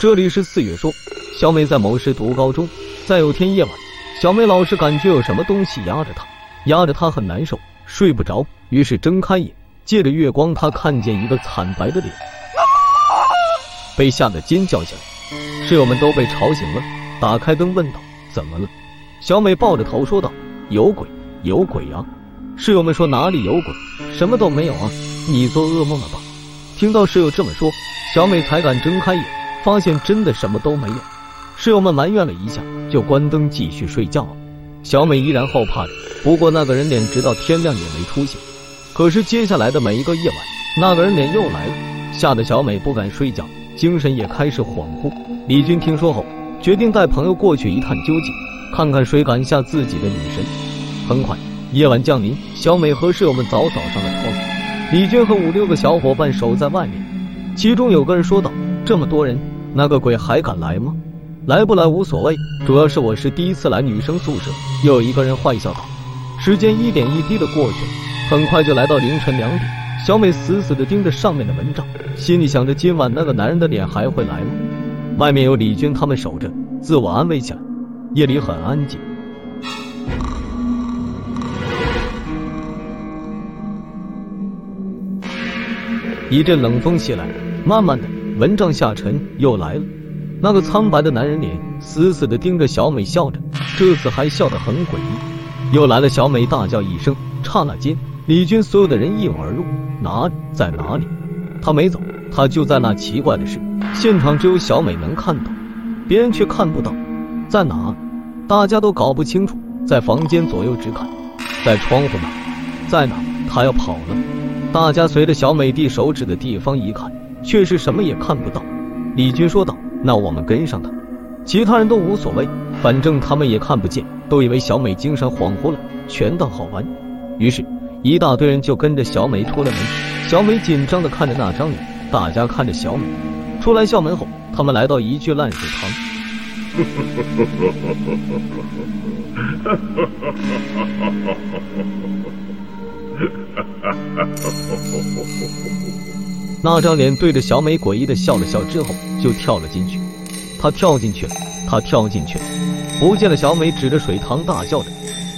这里是四月说，小美在某市读高中，在有天夜晚，小美老是感觉有什么东西压着她，压着她很难受，睡不着，于是睁开眼，借着月光，她看见一个惨白的脸，被吓得尖叫起来，室友们都被吵醒了，打开灯问道：“怎么了？”小美抱着头说道：“有鬼，有鬼啊！”室友们说：“哪里有鬼？什么都没有啊！你做噩梦了吧？”听到室友这么说，小美才敢睁开眼，发现真的什么都没有。室友们埋怨了一下，就关灯继续睡觉了。小美依然后怕着，不过那个人脸直到天亮也没出现。可是接下来的每一个夜晚，那个人脸又来了，吓得小美不敢睡觉，精神也开始恍惚。李军听说后，决定带朋友过去一探究竟，看看谁敢吓自己的女神。很快。夜晚降临，小美和室友们早早上了床。李军和五六个小伙伴守在外面，其中有个人说道：“这么多人，那个鬼还敢来吗？来不来无所谓，主要是我是第一次来女生宿舍。”又有一个人坏笑道：“时间一点一滴的过去了，很快就来到凌晨两点。小美死死的盯着上面的蚊帐，心里想着今晚那个男人的脸还会来吗？外面有李军他们守着，自我安慰起来。夜里很安静。一阵冷风袭来，慢慢的，蚊帐下沉，又来了。那个苍白的男人脸死死的盯着小美，笑着，这次还笑得很诡异。又来了，小美大叫一声，刹那间，李军所有的人一涌而入。哪里，在哪里？他没走，他就在那。奇怪的是，现场只有小美能看到，别人却看不到。在哪？大家都搞不清楚。在房间左右直看，在窗户那，在哪？他要跑了。大家随着小美递手指的地方一看，却是什么也看不到。李军说道：“那我们跟上他。”其他人都无所谓，反正他们也看不见，都以为小美精神恍惚了，全当好玩。于是，一大堆人就跟着小美出了门。小美紧张的看着那张脸，大家看着小美。出来校门后，他们来到一具烂水塘。那张脸对着小美诡异的笑了笑之后，就跳了进去。他跳进去了，他跳进去了，不见了。小美指着水塘大叫着。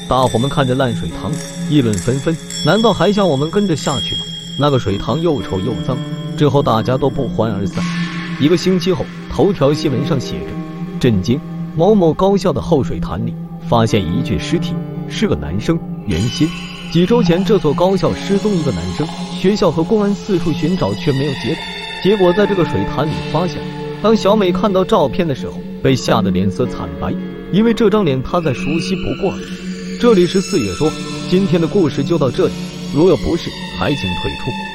大伙们看着烂水塘，议论纷纷。难道还想我们跟着下去吗？那个水塘又臭又脏。之后大家都不欢而散。一个星期后，头条新闻上写着：震惊！某某高校的后水潭里发现一具尸体，是个男生。原先。几周前，这所高校失踪一个男生，学校和公安四处寻找，却没有结果。结果在这个水潭里发现。当小美看到照片的时候，被吓得脸色惨白，因为这张脸她再熟悉不过了。这里是四月说，今天的故事就到这里，如有不适，还请退出。